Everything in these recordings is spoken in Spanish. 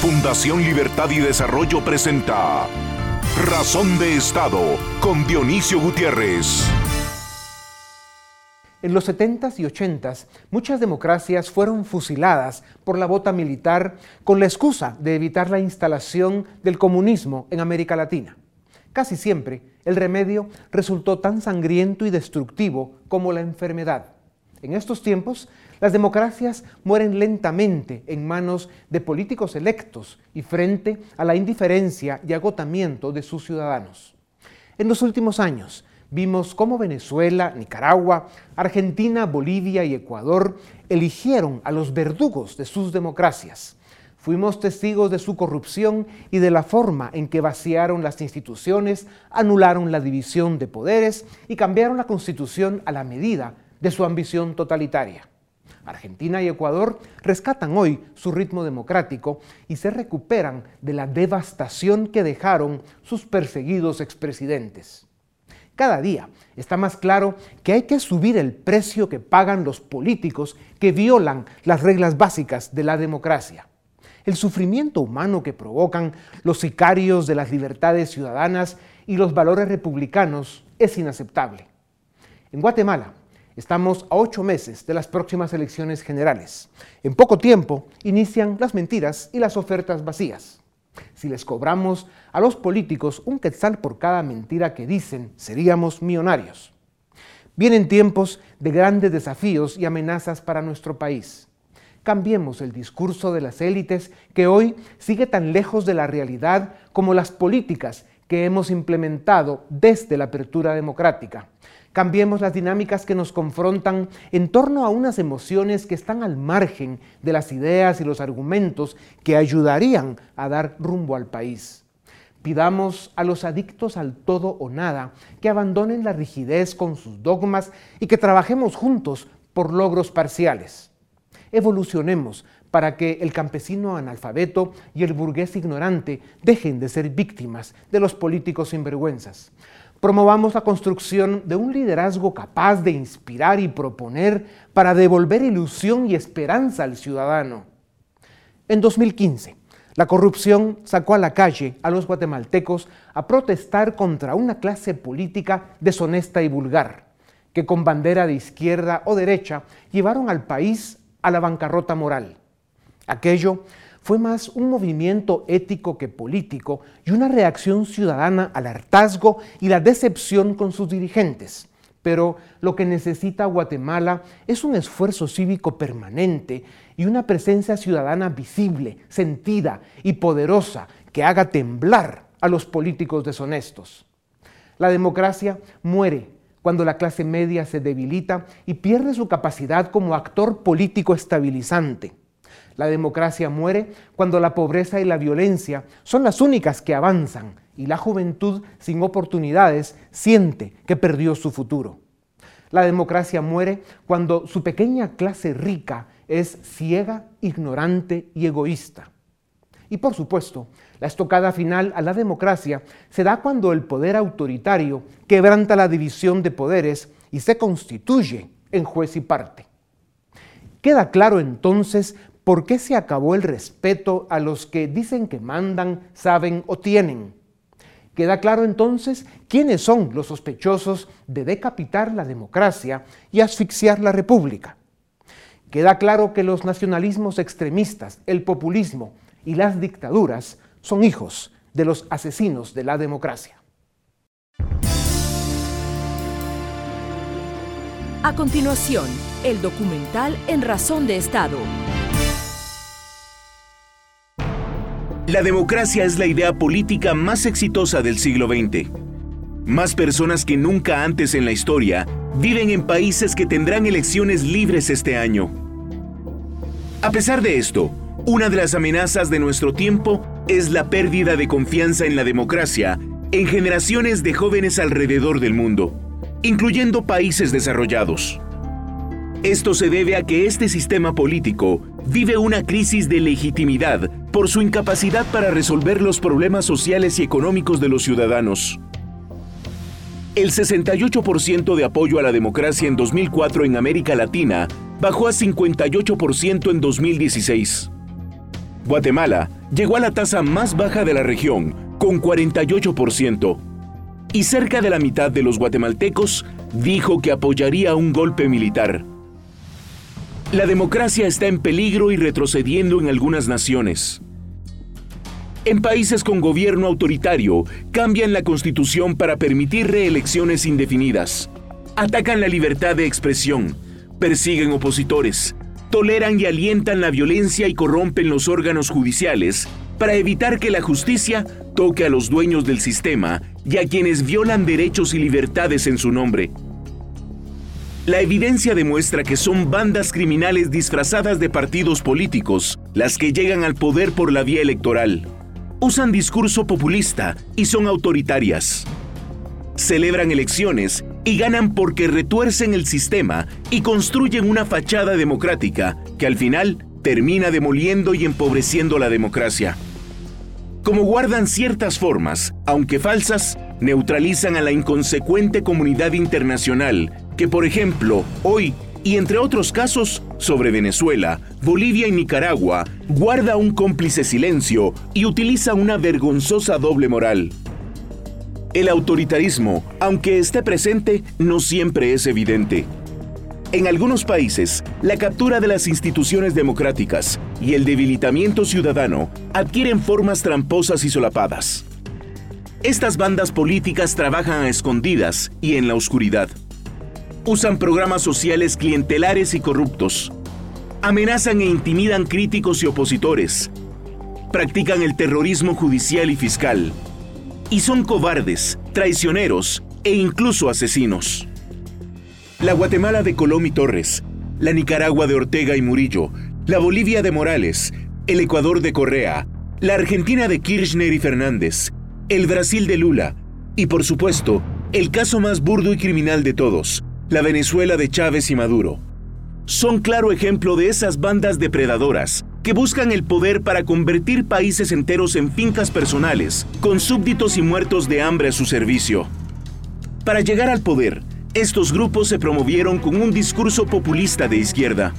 Fundación Libertad y Desarrollo presenta Razón de Estado con Dionisio Gutiérrez. En los 70s y 80s, muchas democracias fueron fusiladas por la bota militar con la excusa de evitar la instalación del comunismo en América Latina. Casi siempre, el remedio resultó tan sangriento y destructivo como la enfermedad. En estos tiempos, las democracias mueren lentamente en manos de políticos electos y frente a la indiferencia y agotamiento de sus ciudadanos. En los últimos años vimos cómo Venezuela, Nicaragua, Argentina, Bolivia y Ecuador eligieron a los verdugos de sus democracias. Fuimos testigos de su corrupción y de la forma en que vaciaron las instituciones, anularon la división de poderes y cambiaron la constitución a la medida de su ambición totalitaria. Argentina y Ecuador rescatan hoy su ritmo democrático y se recuperan de la devastación que dejaron sus perseguidos expresidentes. Cada día está más claro que hay que subir el precio que pagan los políticos que violan las reglas básicas de la democracia. El sufrimiento humano que provocan los sicarios de las libertades ciudadanas y los valores republicanos es inaceptable. En Guatemala, Estamos a ocho meses de las próximas elecciones generales. En poco tiempo inician las mentiras y las ofertas vacías. Si les cobramos a los políticos un quetzal por cada mentira que dicen, seríamos millonarios. Vienen tiempos de grandes desafíos y amenazas para nuestro país. Cambiemos el discurso de las élites que hoy sigue tan lejos de la realidad como las políticas que hemos implementado desde la apertura democrática. Cambiemos las dinámicas que nos confrontan en torno a unas emociones que están al margen de las ideas y los argumentos que ayudarían a dar rumbo al país. Pidamos a los adictos al todo o nada que abandonen la rigidez con sus dogmas y que trabajemos juntos por logros parciales. Evolucionemos para que el campesino analfabeto y el burgués ignorante dejen de ser víctimas de los políticos sinvergüenzas. Promovamos la construcción de un liderazgo capaz de inspirar y proponer para devolver ilusión y esperanza al ciudadano. En 2015, la corrupción sacó a la calle a los guatemaltecos a protestar contra una clase política deshonesta y vulgar, que con bandera de izquierda o derecha llevaron al país a la bancarrota moral. Aquello fue más un movimiento ético que político y una reacción ciudadana al hartazgo y la decepción con sus dirigentes. Pero lo que necesita Guatemala es un esfuerzo cívico permanente y una presencia ciudadana visible, sentida y poderosa que haga temblar a los políticos deshonestos. La democracia muere cuando la clase media se debilita y pierde su capacidad como actor político estabilizante. La democracia muere cuando la pobreza y la violencia son las únicas que avanzan y la juventud sin oportunidades siente que perdió su futuro. La democracia muere cuando su pequeña clase rica es ciega, ignorante y egoísta. Y por supuesto, la estocada final a la democracia se da cuando el poder autoritario quebranta la división de poderes y se constituye en juez y parte. Queda claro entonces ¿Por qué se acabó el respeto a los que dicen que mandan, saben o tienen? Queda claro entonces quiénes son los sospechosos de decapitar la democracia y asfixiar la república. Queda claro que los nacionalismos extremistas, el populismo y las dictaduras son hijos de los asesinos de la democracia. A continuación, el documental En Razón de Estado. La democracia es la idea política más exitosa del siglo XX. Más personas que nunca antes en la historia viven en países que tendrán elecciones libres este año. A pesar de esto, una de las amenazas de nuestro tiempo es la pérdida de confianza en la democracia en generaciones de jóvenes alrededor del mundo, incluyendo países desarrollados. Esto se debe a que este sistema político vive una crisis de legitimidad por su incapacidad para resolver los problemas sociales y económicos de los ciudadanos. El 68% de apoyo a la democracia en 2004 en América Latina bajó a 58% en 2016. Guatemala llegó a la tasa más baja de la región, con 48%, y cerca de la mitad de los guatemaltecos dijo que apoyaría un golpe militar. La democracia está en peligro y retrocediendo en algunas naciones. En países con gobierno autoritario, cambian la constitución para permitir reelecciones indefinidas. Atacan la libertad de expresión, persiguen opositores, toleran y alientan la violencia y corrompen los órganos judiciales para evitar que la justicia toque a los dueños del sistema y a quienes violan derechos y libertades en su nombre. La evidencia demuestra que son bandas criminales disfrazadas de partidos políticos las que llegan al poder por la vía electoral usan discurso populista y son autoritarias. Celebran elecciones y ganan porque retuercen el sistema y construyen una fachada democrática que al final termina demoliendo y empobreciendo la democracia. Como guardan ciertas formas, aunque falsas, neutralizan a la inconsecuente comunidad internacional que, por ejemplo, hoy y entre otros casos sobre Venezuela, Bolivia y Nicaragua, guarda un cómplice silencio y utiliza una vergonzosa doble moral. El autoritarismo, aunque esté presente, no siempre es evidente. En algunos países, la captura de las instituciones democráticas y el debilitamiento ciudadano adquieren formas tramposas y solapadas. Estas bandas políticas trabajan a escondidas y en la oscuridad usan programas sociales clientelares y corruptos, amenazan e intimidan críticos y opositores, practican el terrorismo judicial y fiscal, y son cobardes, traicioneros e incluso asesinos. La Guatemala de Colón y Torres, la Nicaragua de Ortega y Murillo, la Bolivia de Morales, el Ecuador de Correa, la Argentina de Kirchner y Fernández, el Brasil de Lula y por supuesto, el caso más burdo y criminal de todos, la Venezuela de Chávez y Maduro, son claro ejemplo de esas bandas depredadoras que buscan el poder para convertir países enteros en fincas personales, con súbditos y muertos de hambre a su servicio. Para llegar al poder, estos grupos se promovieron con un discurso populista de izquierda.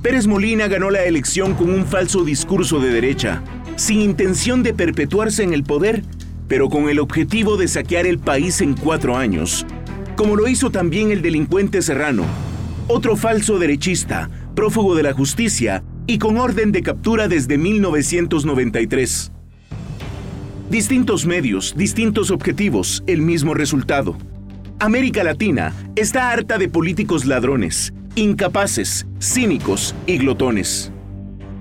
Pérez Molina ganó la elección con un falso discurso de derecha, sin intención de perpetuarse en el poder, pero con el objetivo de saquear el país en cuatro años, como lo hizo también el delincuente Serrano, otro falso derechista, prófugo de la justicia y con orden de captura desde 1993. Distintos medios, distintos objetivos, el mismo resultado. América Latina está harta de políticos ladrones, incapaces, cínicos y glotones.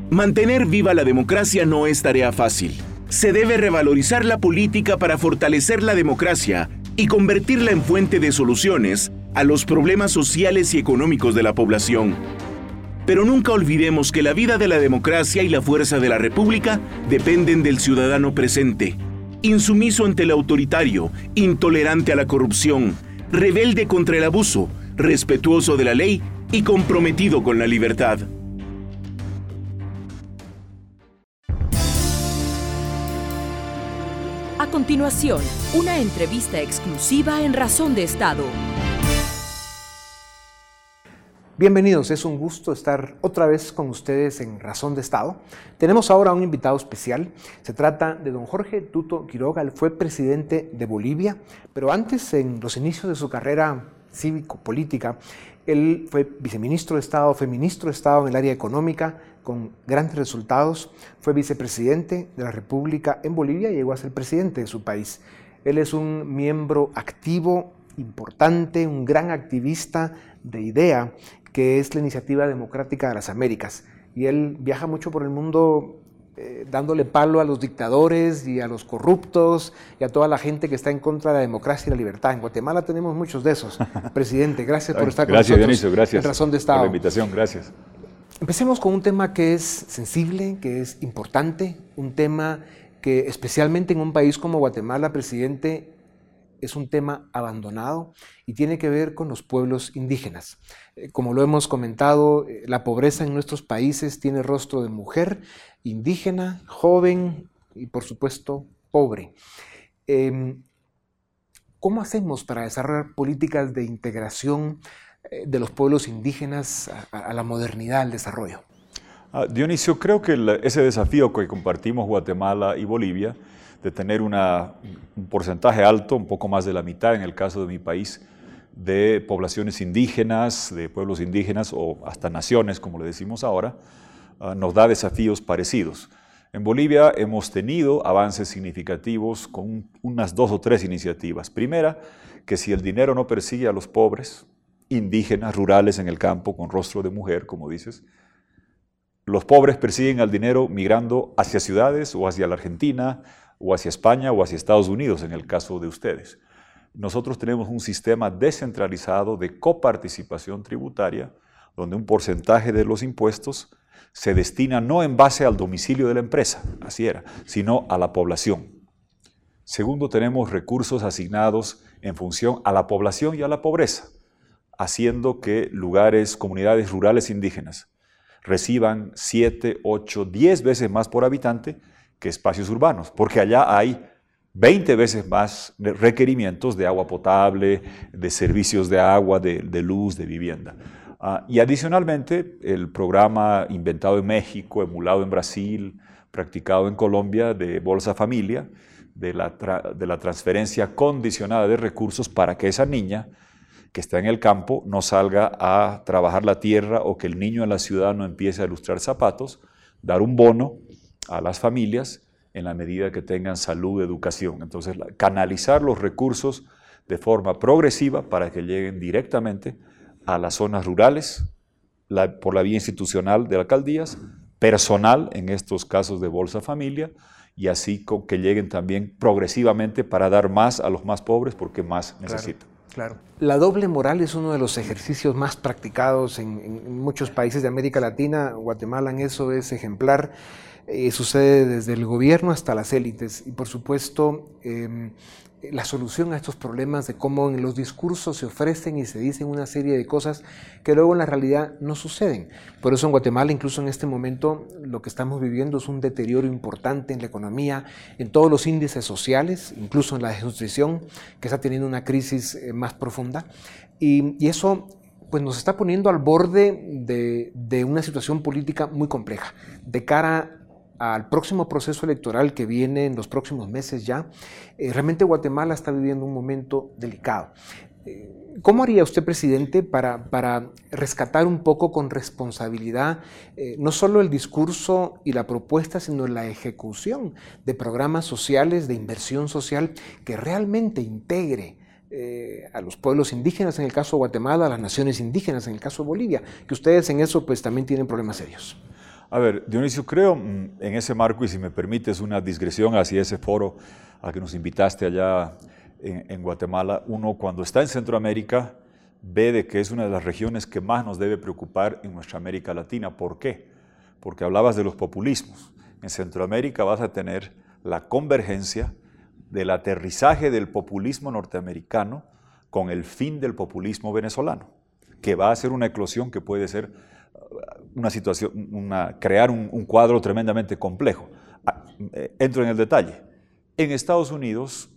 Mantener viva la democracia no es tarea fácil. Se debe revalorizar la política para fortalecer la democracia y convertirla en fuente de soluciones a los problemas sociales y económicos de la población. Pero nunca olvidemos que la vida de la democracia y la fuerza de la República dependen del ciudadano presente, insumiso ante el autoritario, intolerante a la corrupción, rebelde contra el abuso, respetuoso de la ley y comprometido con la libertad. Continuación, una entrevista exclusiva en Razón de Estado. Bienvenidos, es un gusto estar otra vez con ustedes en Razón de Estado. Tenemos ahora un invitado especial. Se trata de don Jorge Tuto Quiroga, él fue presidente de Bolivia, pero antes, en los inicios de su carrera cívico-política, él fue viceministro de Estado, fue ministro de Estado en el área económica, con grandes resultados. Fue vicepresidente de la República en Bolivia y llegó a ser presidente de su país. Él es un miembro activo, importante, un gran activista de IDEA, que es la Iniciativa Democrática de las Américas. Y él viaja mucho por el mundo eh, dándole palo a los dictadores y a los corruptos y a toda la gente que está en contra de la democracia y la libertad. En Guatemala tenemos muchos de esos. Presidente, gracias por estar con nosotros. Gracias, Dionisio, gracias. razón de Estado. Por la invitación, gracias. Empecemos con un tema que es sensible, que es importante, un tema que especialmente en un país como Guatemala, presidente, es un tema abandonado y tiene que ver con los pueblos indígenas. Eh, como lo hemos comentado, eh, la pobreza en nuestros países tiene rostro de mujer indígena, joven y por supuesto pobre. Em, ¿Cómo hacemos para desarrollar políticas de integración de los pueblos indígenas a, la modernidad, al desarrollo? Ah, Dionisio, creo que ese desafío que compartimos Guatemala y Bolivia, de tener un porcentaje alto, un poco más de la mitad en el caso de mi país, de poblaciones indígenas, de pueblos indígenas o hasta naciones, como le decimos ahora, ah, nos da desafíos parecidos. En Bolivia hemos tenido avances significativos con unas dos o tres iniciativas. Primera, que si el dinero no persigue a los pobres, indígenas, rurales en el campo, con rostro de mujer, como dices, los pobres persiguen al dinero migrando hacia ciudades o hacia la Argentina o hacia España o hacia Estados Unidos, en el caso de ustedes. Nosotros tenemos un sistema descentralizado de coparticipación tributaria, donde un porcentaje de los impuestos se destina no en base al domicilio de la empresa, así era, sino a la población. Segundo, tenemos recursos asignados en función a la población y a la pobreza, haciendo que lugares, comunidades rurales indígenas reciban 7, 8, 10 veces más por habitante que espacios urbanos, porque allá hay 20 veces más requerimientos de agua potable, de servicios de agua, de, luz, de vivienda. Ah, y adicionalmente, el programa inventado en México, emulado en Brasil, practicado en Colombia de Bolsa Familia, de la, de la transferencia condicionada de recursos para que esa niña que está en el campo no salga a trabajar la tierra o que el niño en la ciudad no empiece a ilustrar zapatos, dar un bono a las familias en la medida que tengan salud, educación. Entonces, canalizar los recursos de forma progresiva para que lleguen directamente a las zonas rurales por la vía institucional de alcaldías, personal en estos casos de Bolsa Familia, y así que lleguen también progresivamente para dar más a los más pobres porque más necesitan. Claro. La doble moral es uno de los ejercicios más practicados en, muchos países de América Latina. Guatemala en eso es ejemplar. Eh, sucede desde el gobierno hasta las élites. Y por supuesto, em, la solución a estos problemas de cómo en los discursos se ofrecen y se dicen una serie de cosas que luego en la realidad no suceden. Por eso en Guatemala, incluso en este momento, lo que estamos viviendo es un deterioro importante en la economía, en todos los índices sociales, incluso en la desnutrición, que está teniendo una crisis eh, más profunda. Y, eso pues nos está poniendo al borde de, de una situación política muy compleja, de cara al próximo proceso electoral que viene en los próximos meses ya, eh, realmente Guatemala está viviendo un momento delicado. Eh, ¿Cómo haría usted, presidente, para, para, rescatar un poco con responsabilidad eh, no solo el discurso y la propuesta, sino la ejecución de programas sociales, de inversión social que realmente integre a los pueblos indígenas, en el caso de Guatemala, a las naciones indígenas, en el caso de Bolivia, que ustedes en eso pues también tienen problemas serios? A ver, Dionisio, creo mm, en ese marco, y si me permites una digresión hacia ese foro al que nos invitaste allá en, Guatemala, uno cuando está en Centroamérica ve de que es una de las regiones que más nos debe preocupar en nuestra América Latina. ¿Por qué? Porque hablabas de los populismos. En Centroamérica vas a tener la convergencia del aterrizaje del populismo norteamericano con el fin del populismo venezolano, que va a ser una eclosión que puede ser una situación, crear un, cuadro tremendamente complejo. Ah, eh, entro en el detalle. En Estados Unidos,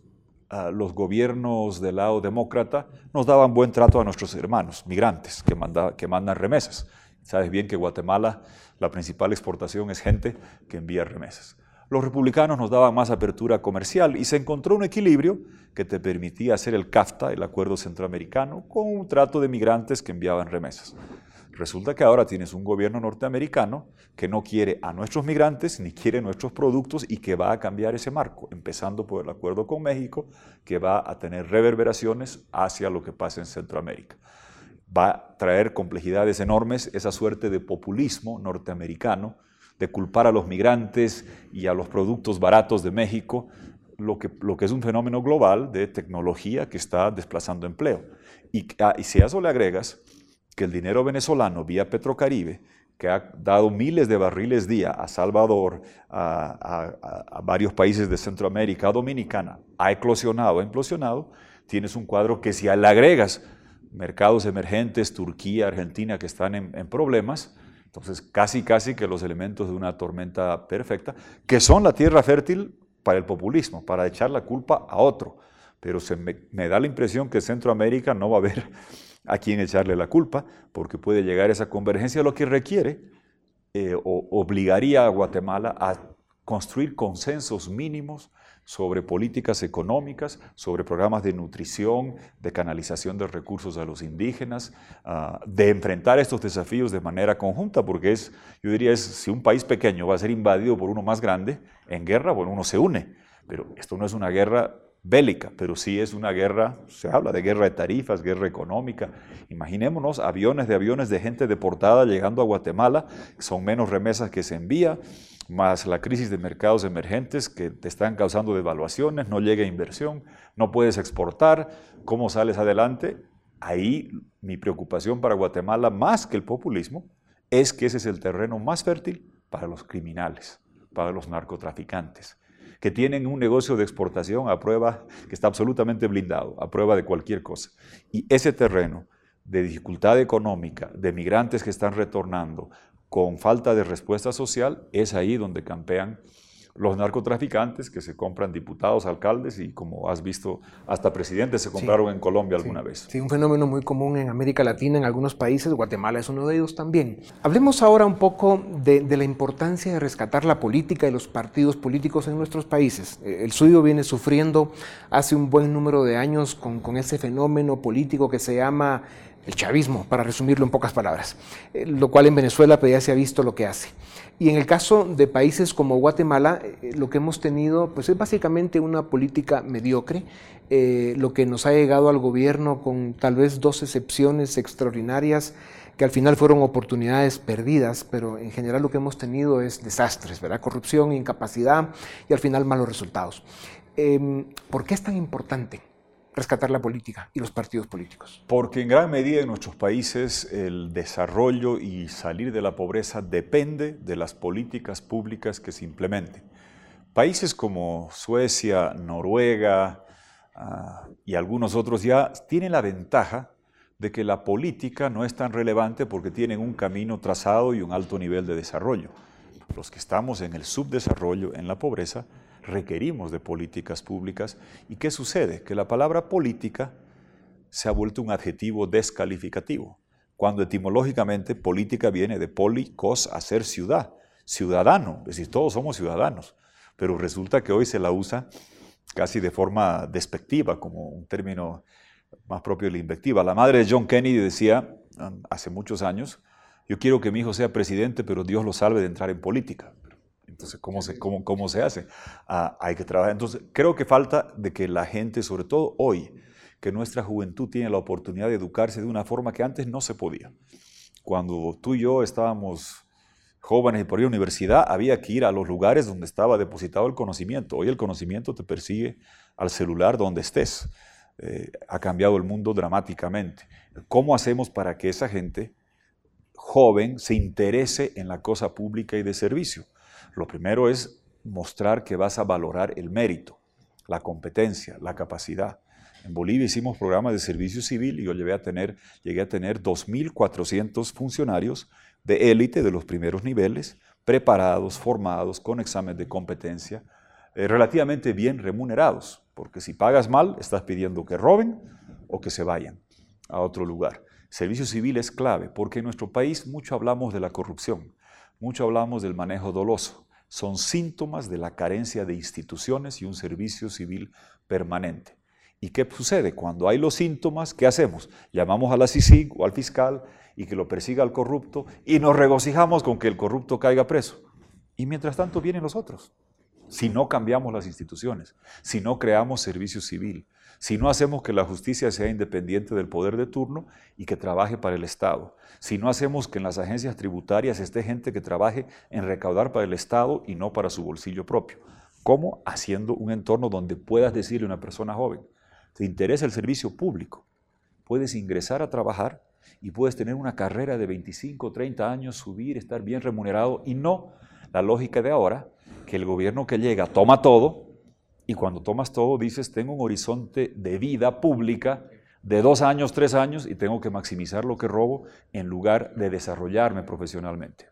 ah, los gobiernos del lado demócrata nos daban buen trato a nuestros hermanos migrantes que, que mandan remesas. Sabes bien que Guatemala, la principal exportación es gente que envía remesas. Los republicanos nos daban más apertura comercial y se encontró un equilibrio que te permitía hacer el CAFTA, el Acuerdo Centroamericano, con un trato de migrantes que enviaban remesas. Resulta que ahora tienes un gobierno norteamericano que no quiere a nuestros migrantes ni quiere nuestros productos y que va a cambiar ese marco, empezando por el acuerdo con México, que va a tener reverberaciones hacia lo que pasa en Centroamérica. Va a traer complejidades enormes esa suerte de populismo norteamericano, de culpar a los migrantes y a los productos baratos de México, lo que, lo que es un fenómeno global de tecnología que está desplazando empleo. Y, ah, y si a eso le agregas que el dinero venezolano vía Petrocaribe, que ha dado miles de barriles día a Salvador, a, varios países de Centroamérica, Dominicana, ha eclosionado, ha implosionado, tienes un cuadro que si le agregas mercados emergentes, Turquía, Argentina, que están en, en problemas, entonces casi, casi que los elementos de una tormenta perfecta, que son la tierra fértil para el populismo, para echar la culpa a otro. Pero se me, me da la impresión que Centroamérica no va a haber a quién echarle la culpa, porque puede llegar esa convergencia, lo que requiere eh, obligaría a Guatemala a construir consensos mínimos sobre políticas económicas, sobre programas de nutrición, de canalización de recursos a los indígenas, ah, de enfrentar estos desafíos de manera conjunta, porque es, yo diría, es, si un país pequeño va a ser invadido por uno más grande en guerra, bueno, uno se une, pero esto no es una guerra bélica, pero sí es una guerra, se habla de guerra de tarifas, guerra económica. Imaginémonos aviones de aviones de gente deportada llegando a Guatemala, son menos remesas que se envía, más la crisis de mercados emergentes que te están causando devaluaciones, no llega inversión, no puedes exportar, ¿cómo sales adelante? Ahí mi preocupación para Guatemala, más que el populismo, es que ese es el terreno más fértil para los criminales, para los narcotraficantes que tienen un negocio de exportación a prueba, que está absolutamente blindado, a prueba de cualquier cosa. Y ese terreno de dificultad económica, de migrantes que están retornando, con falta de respuesta social, es ahí donde campean los narcotraficantes que se compran diputados, alcaldes y como has visto, hasta presidentes se compraron en Colombia alguna vez. Sí, un fenómeno muy común en América Latina, en algunos países, Guatemala es uno de ellos también. Hablemos ahora un poco de, la importancia de rescatar la política y los partidos políticos en nuestros países. Eh, el suyo viene sufriendo hace un buen número de años con, con ese fenómeno político que se llama el chavismo, para resumirlo en pocas palabras, eh, lo cual en Venezuela pues, ya se ha visto lo que hace. Y en el caso de países como Guatemala, eh, lo que hemos tenido pues, es básicamente una política mediocre, eh, lo que nos ha llegado al gobierno con tal vez dos excepciones extraordinarias que al final fueron oportunidades perdidas, pero en general lo que hemos tenido es desastres, ¿verdad? corrupción, incapacidad y al final malos resultados. Em, ¿Por qué es tan importante rescatar la política y los partidos políticos? Porque en gran medida en nuestros países el desarrollo y salir de la pobreza depende de las políticas públicas que se implementen. Países como Suecia, Noruega ah, y algunos otros ya tienen la ventaja de que la política no es tan relevante porque tienen un camino trazado y un alto nivel de desarrollo. Los que estamos en el subdesarrollo, en la pobreza, requerimos de políticas públicas. ¿Y qué sucede? Que la palabra política se ha vuelto un adjetivo descalificativo, cuando etimológicamente política viene de policos, hacer ciudad, ciudadano, es decir, todos somos ciudadanos, pero resulta que hoy se la usa casi de forma despectiva, como un término más propio de la invectiva. La madre de John Kennedy decía um, hace muchos años, yo quiero que mi hijo sea presidente, pero Dios lo salve de entrar en política. Entonces, ¿cómo se, cómo, cómo se hace? Ah, hay que trabajar. Entonces, creo que falta de que la gente, sobre todo hoy, que nuestra juventud tiene la oportunidad de educarse de una forma que antes no se podía. Cuando tú y yo estábamos jóvenes y por ir a la universidad, había que ir a los lugares donde estaba depositado el conocimiento. Hoy el conocimiento te persigue al celular donde estés. Eh, ha cambiado el mundo dramáticamente. ¿Cómo hacemos para que esa gente joven se interese en la cosa pública y de servicio? Lo primero es mostrar que vas a valorar el mérito, la competencia, la capacidad. En Bolivia hicimos programas de servicio civil y yo llegué a tener, llegué a tener 2.400 funcionarios de élite de los primeros niveles, preparados, formados, con examen de competencia, eh, relativamente bien remunerados, porque si pagas mal, estás pidiendo que roben o que se vayan a otro lugar. Servicio civil es clave, porque en nuestro país mucho hablamos de la corrupción, mucho hablamos del manejo doloso son síntomas de la carencia de instituciones y un servicio civil permanente. ¿Y qué sucede? Cuando hay los síntomas, ¿qué hacemos? Llamamos a la CICIG o al fiscal y que lo persiga al corrupto y nos regocijamos con que el corrupto caiga preso. Y mientras tanto vienen los otros. Si no cambiamos las instituciones, si no creamos servicio civil, si no hacemos que la justicia sea independiente del poder de turno y que trabaje para el Estado, si no hacemos que en las agencias tributarias esté gente que trabaje en recaudar para el Estado y no para su bolsillo propio. ¿Cómo? Haciendo un entorno donde puedas decirle a una persona joven, te interesa el servicio público, puedes ingresar a trabajar y puedes tener una carrera de 25, 30 años, subir, estar bien remunerado y no la lógica de ahora, que el gobierno que llega toma todo y cuando tomas todo, dices, tengo un horizonte de vida pública de dos años, tres años, y tengo que maximizar lo que robo en lugar de desarrollarme profesionalmente.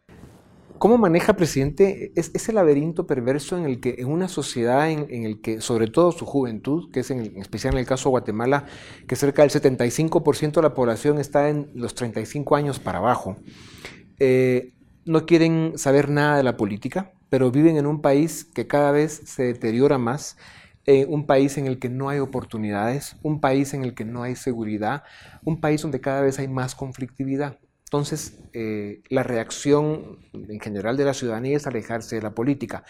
¿Cómo maneja, presidente, ese laberinto perverso en el que, en una sociedad en, el que, sobre todo su juventud, que es en, especial en el caso de Guatemala, que cerca del 75% de la población está en los 35 años para abajo, eh, no quieren saber nada de la política, pero viven en un país que cada vez se deteriora más, eh, un país en el que no hay oportunidades, un país en el que no hay seguridad, un país donde cada vez hay más conflictividad. Entonces, eh, la reacción en general de la ciudadanía es alejarse de la política.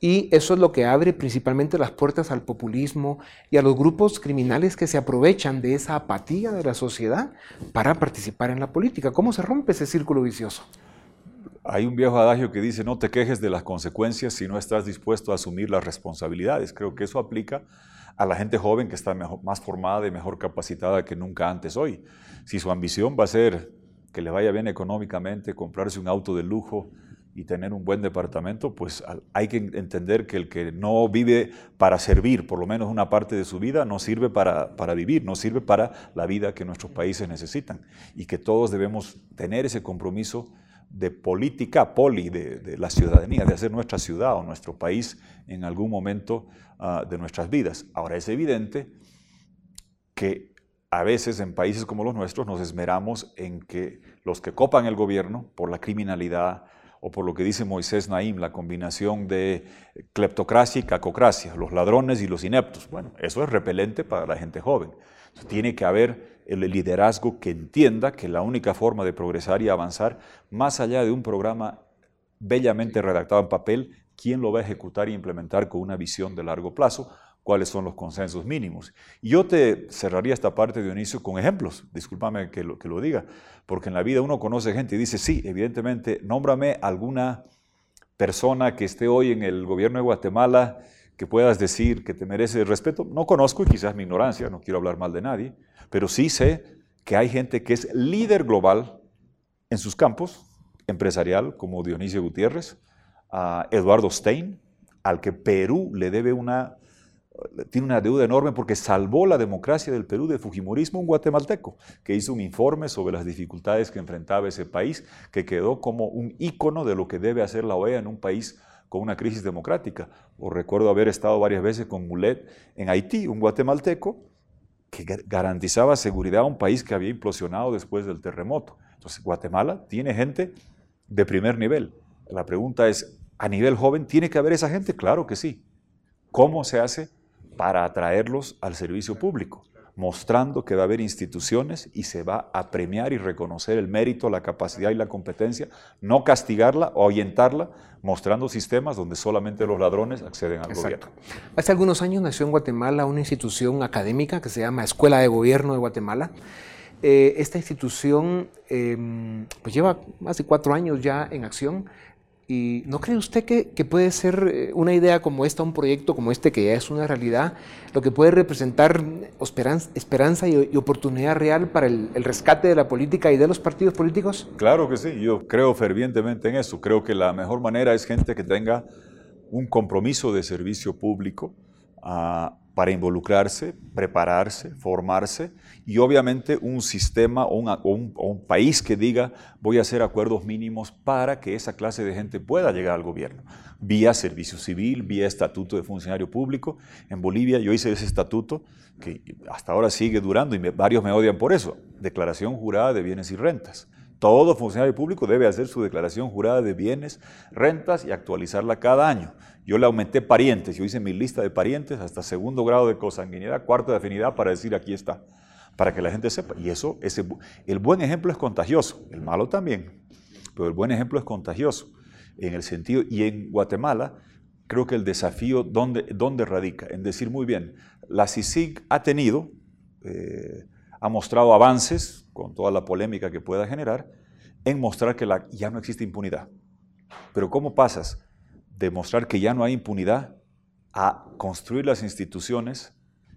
Y eso es lo que abre principalmente las puertas al populismo y a los grupos criminales que se aprovechan de esa apatía de la sociedad para participar en la política. ¿Cómo se rompe ese círculo vicioso? Hay un viejo adagio que dice, no te quejes de las consecuencias si no estás dispuesto a asumir las responsabilidades. Creo que eso aplica a la gente joven que está más formada y mejor capacitada que nunca antes hoy. Si su ambición va a ser que le vaya bien económicamente, comprarse un auto de lujo, y tener un buen departamento, pues hay que entender que el que no vive para servir, por lo menos una parte de su vida, no sirve para, para, vivir, no sirve para la vida que nuestros países necesitan. Y que todos debemos tener ese compromiso de política poli, de, la ciudadanía, de hacer nuestra ciudad o nuestro país en algún momento ah, de nuestras vidas. Ahora es evidente que a veces en países como los nuestros nos esmeramos en que los que copan el gobierno por la criminalidad, o por lo que dice Moisés Naim, la combinación de cleptocracia y cacocracia, los ladrones y los ineptos. Bueno, eso es repelente para la gente joven. tiene que haber el liderazgo que entienda que la única forma de progresar y avanzar, más allá de un programa bellamente redactado en papel, ¿quién lo va a ejecutar e implementar con una visión de largo plazo? Cuáles son los consensos mínimos. Y yo te cerraría esta parte, Dionisio, con ejemplos. Discúlpame que lo, que lo diga, porque en la vida uno conoce gente y dice, sí, evidentemente, nómbrame alguna persona que esté hoy en el gobierno de Guatemala que puedas decir que te merece respeto. No conozco y quizás mi ignorancia, no quiero hablar mal de nadie, pero sí sé que hay gente que es líder global en sus campos, empresarial, como Dionisio Gutiérrez, a Eduardo Stein, al que Perú le debe una tiene una deuda enorme porque salvó la democracia del Perú de Fujimorismo un guatemalteco, que hizo un informe sobre las dificultades que enfrentaba ese país, que quedó como un ícono de lo que debe hacer la OEA en un país con una crisis democrática. O recuerdo haber estado varias veces con Mulet en Haití, un guatemalteco que garantizaba seguridad a un país que había implosionado después del terremoto. Entonces, Guatemala tiene gente de primer nivel. La pregunta es, ¿a nivel joven tiene que haber esa gente? Claro que sí. ¿Cómo se hace? Para atraerlos al servicio público, mostrando que va a haber instituciones y se va a premiar y reconocer el mérito, la capacidad y la competencia, no castigarla o ahuyentarla, mostrando sistemas donde solamente los ladrones acceden al gobierno. Hace algunos años nació en Guatemala una institución académica que se llama Escuela de Gobierno de Guatemala. Eh, esta institución em, pues lleva más de cuatro años ya en acción ¿Y no cree usted que, puede ser eh, una idea como esta, un proyecto como este, que ya es una realidad, lo que puede representar esperanza, y, oportunidad real para el, el, rescate de la política y de los partidos políticos? Claro que sí, yo creo fervientemente en eso. Creo que la mejor manera es gente que tenga un compromiso de servicio público, a para involucrarse, prepararse, formarse y obviamente un sistema o, un, país que diga voy a hacer acuerdos mínimos para que esa clase de gente pueda llegar al gobierno, vía servicio civil, vía estatuto de funcionario público. En Bolivia yo hice ese estatuto que hasta ahora sigue durando y varios me odian por eso, declaración jurada de bienes y rentas. Todo funcionario público debe hacer su declaración jurada de bienes, rentas y actualizarla cada año. Yo le aumenté parientes, yo hice mi lista de parientes hasta segundo grado de consanguinidad, cuarto de afinidad para decir aquí está, para que la gente sepa. Y eso, ese, el buen ejemplo es contagioso, el malo también, pero el buen ejemplo es contagioso en el sentido, y en Guatemala creo que el desafío, ¿dónde, dónde radica? En decir muy bien, la CICIG ha tenido, eh, ha mostrado avances, con toda la polémica que pueda generar, en mostrar que la, ya no existe impunidad. Pero ¿cómo pasas de mostrar que ya no hay impunidad a construir las instituciones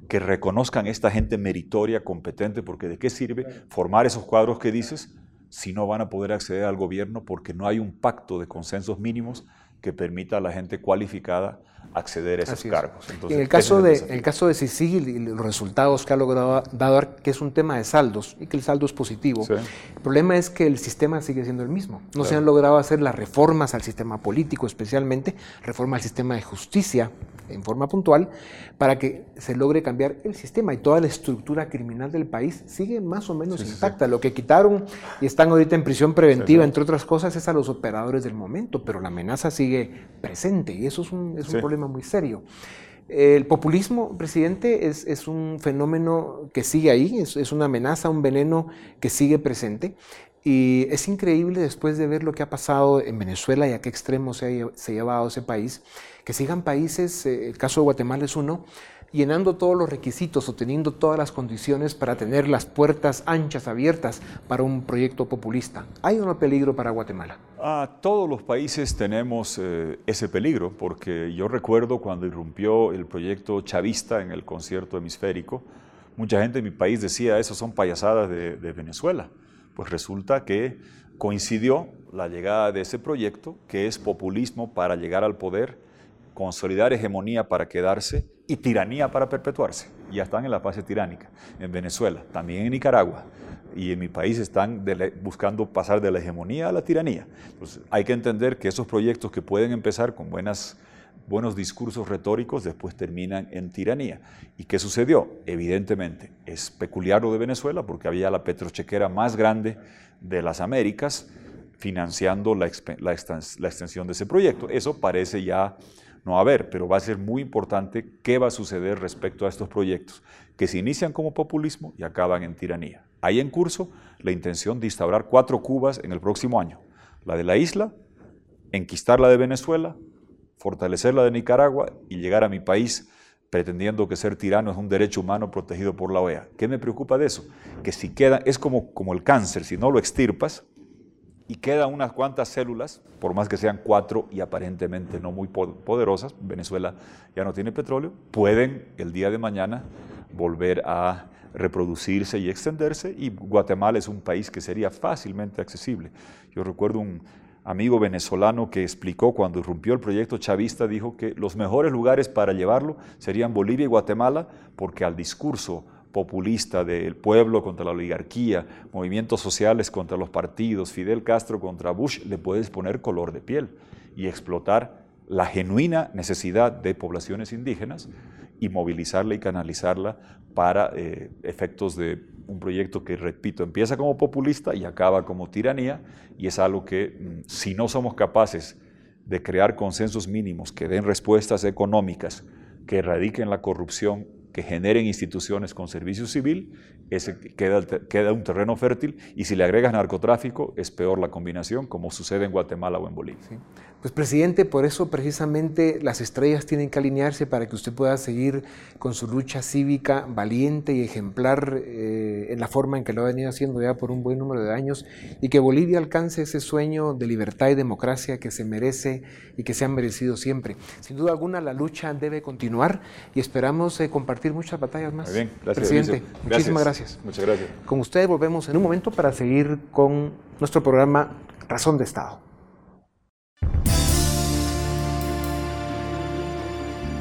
que reconozcan esta gente meritoria, competente, porque ¿de qué sirve formar esos cuadros que dices si no van a poder acceder al gobierno porque no hay un pacto de consensos mínimos que permita a la gente cualificada acceder a esos cargos. en el caso, de, el caso de Sicil y los resultados que ha logrado dar, que es un tema de saldos y que el saldo es positivo, el problema es que el sistema sigue siendo el mismo. No se han logrado hacer las reformas al sistema político, especialmente reforma al sistema de justicia en forma puntual, para que se logre cambiar el sistema y toda la estructura criminal del país sigue más o menos intacta. Lo que quitaron y están ahorita en prisión preventiva, entre otras cosas, es a los operadores del momento, pero la amenaza sigue presente y eso es un, es un problema muy serio. El populismo, presidente, es, es, un fenómeno que sigue ahí, es, una amenaza, un veneno que sigue presente. Y es increíble después de ver lo que ha pasado en Venezuela y a qué extremo se ha, se ha llevado ese país, que sigan países, eh, el caso de Guatemala es uno, llenando todos los requisitos o teniendo todas las condiciones para tener las puertas anchas, abiertas para un proyecto populista. ¿Hay un peligro para Guatemala? Ah, todos los países tenemos eh, ese peligro, porque yo recuerdo cuando irrumpió el proyecto chavista en el concierto hemisférico, mucha gente en mi país decía, eso son payasadas de, de Venezuela. Pues resulta que coincidió la llegada de ese proyecto, que es populismo para llegar al poder, consolidar hegemonía para quedarse y tiranía para perpetuarse. Ya están en la fase tiránica. En Venezuela, también en Nicaragua y en mi país están buscando pasar de la hegemonía a la tiranía. Hay que entender que esos proyectos que pueden empezar con buenos discursos retóricos después terminan en tiranía. ¿Y qué sucedió? Evidentemente, es peculiar lo de Venezuela porque había la petrochequera más grande de las Américas financiando la, la extensión de ese proyecto. Eso parece ya no va a haber, pero va a ser muy importante qué va a suceder respecto a estos proyectos, que se inician como populismo y acaban en tiranía. Hay en curso la intención de instaurar cuatro Cubas en el próximo año. La de la isla, enquistar la de Venezuela, fortalecer la de Nicaragua y llegar a mi país pretendiendo que ser tirano es un derecho humano protegido por la OEA. ¿Qué me preocupa de eso? Que si queda, es como, como el cáncer, si no lo extirpas, y quedan unas cuantas células, por más que sean cuatro y aparentemente no muy poderosas, Venezuela ya no tiene petróleo, pueden el día de mañana volver a reproducirse y extenderse y Guatemala es un país que sería fácilmente accesible. Yo recuerdo un amigo venezolano que explicó cuando irrumpió el proyecto chavista, dijo que los mejores lugares para llevarlo serían Bolivia y Guatemala porque al discurso populista del pueblo contra la oligarquía, movimientos sociales contra los partidos, Fidel Castro contra Bush, le puedes poner color de piel y explotar la genuina necesidad de poblaciones indígenas y movilizarla y canalizarla para eh, efectos de un proyecto que, repito, empieza como populista y acaba como tiranía, y es algo que mm, si no somos capaces de crear consensos mínimos que den respuestas económicas, que erradiquen la corrupción que generen instituciones con servicio civil, ese queda, queda un terreno fértil y si le agregas narcotráfico es peor la combinación, como sucede en Guatemala o en Bolivia. Pues presidente, por eso precisamente las estrellas tienen que alinearse para que usted pueda seguir con su lucha cívica valiente y ejemplar eh, en la forma en que lo ha venido haciendo ya por un buen número de años y que Bolivia alcance ese sueño de libertad y democracia que se merece y que se ha merecido siempre. Sin duda alguna la lucha debe continuar y esperamos eh, compartir muchas batallas más. Muy bien, gracias. Presidente, muchísimas gracias. Muchas gracias. Con ustedes volvemos en un momento para seguir con nuestro programa Razón de Estado.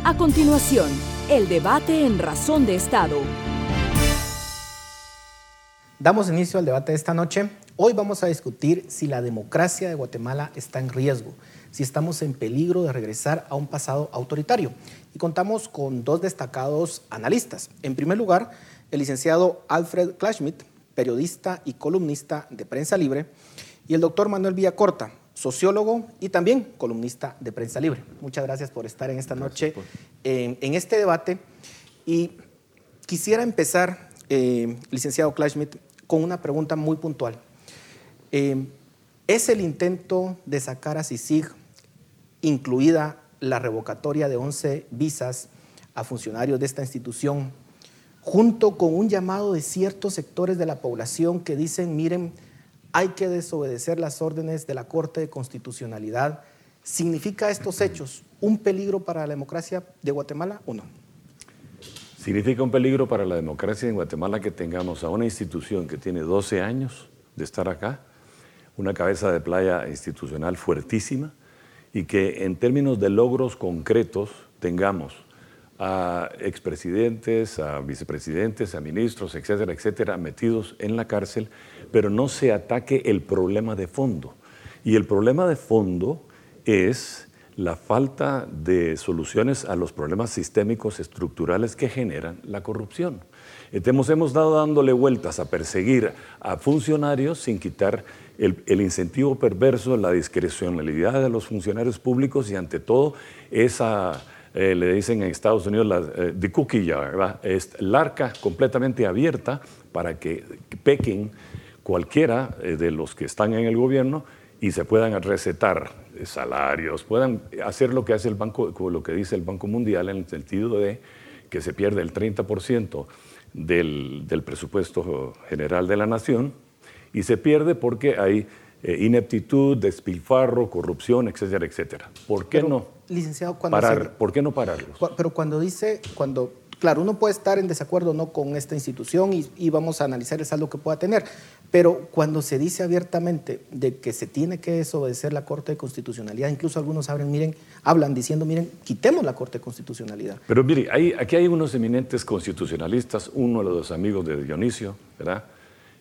A continuación, el debate en Razón de Estado. Damos inicio al debate de esta noche. Hoy vamos a discutir si la democracia de Guatemala está en riesgo, si estamos en peligro de regresar a un pasado autoritario. Y contamos con dos destacados analistas. En primer lugar, el licenciado Alfred Klashmidt, periodista y columnista de Prensa Libre, y el doctor Manuel Villacorta, sociólogo y también columnista de Prensa Libre. Muchas gracias por estar en esta noche en, este debate. Y quisiera empezar, eh, licenciado Klashmidt, con una pregunta muy puntual. Eh, ¿Es el intento de sacar a CICIG, incluida la revocatoria de 11 visas a funcionarios de esta institución, junto con un llamado de ciertos sectores de la población que dicen, miren, hay que desobedecer las órdenes de la Corte de Constitucionalidad. ¿Significa estos hechos un peligro para la democracia de Guatemala o no? Significa un peligro para la democracia en Guatemala que tengamos a una institución que tiene 12 años de estar acá, una cabeza de playa institucional fuertísima y que en términos de logros concretos tengamos a expresidentes, a vicepresidentes, a ministros, etcétera, etcétera, metidos en la cárcel, pero no se ataque el problema de fondo. Y el problema de fondo es la falta de soluciones a los problemas sistémicos estructurales que generan la corrupción. Entonces hemos dado dándole vueltas a perseguir a funcionarios sin quitar el, incentivo perverso, la discrecionalidad de los funcionarios públicos y ante todo esa, eh, le dicen en Estados Unidos, la, eh, de cookie jar, es arca completamente abierta para que pequen cualquiera eh, de los que están en el gobierno y se puedan recetar salarios, puedan hacer lo que hace el banco, lo que dice el Banco Mundial en el sentido de que se pierde el 30% del, del, presupuesto general de la nación y se pierde porque hay eh, ineptitud, despilfarro, corrupción, etcétera, etcétera. ¿Por qué no? Licenciado, cuando parar, ¿por qué no pararlos? Pero cuando dice, cuando Claro, uno puede estar en desacuerdo no con esta institución y, vamos a analizar el saldo que pueda tener, pero cuando se dice abiertamente de que se tiene que desobedecer la Corte de Constitucionalidad, incluso algunos hablan, miren, hablan diciendo, miren, quitemos la Corte de Constitucionalidad. Pero mire, aquí hay unos eminentes constitucionalistas, uno de los amigos de Dionisio, ¿verdad?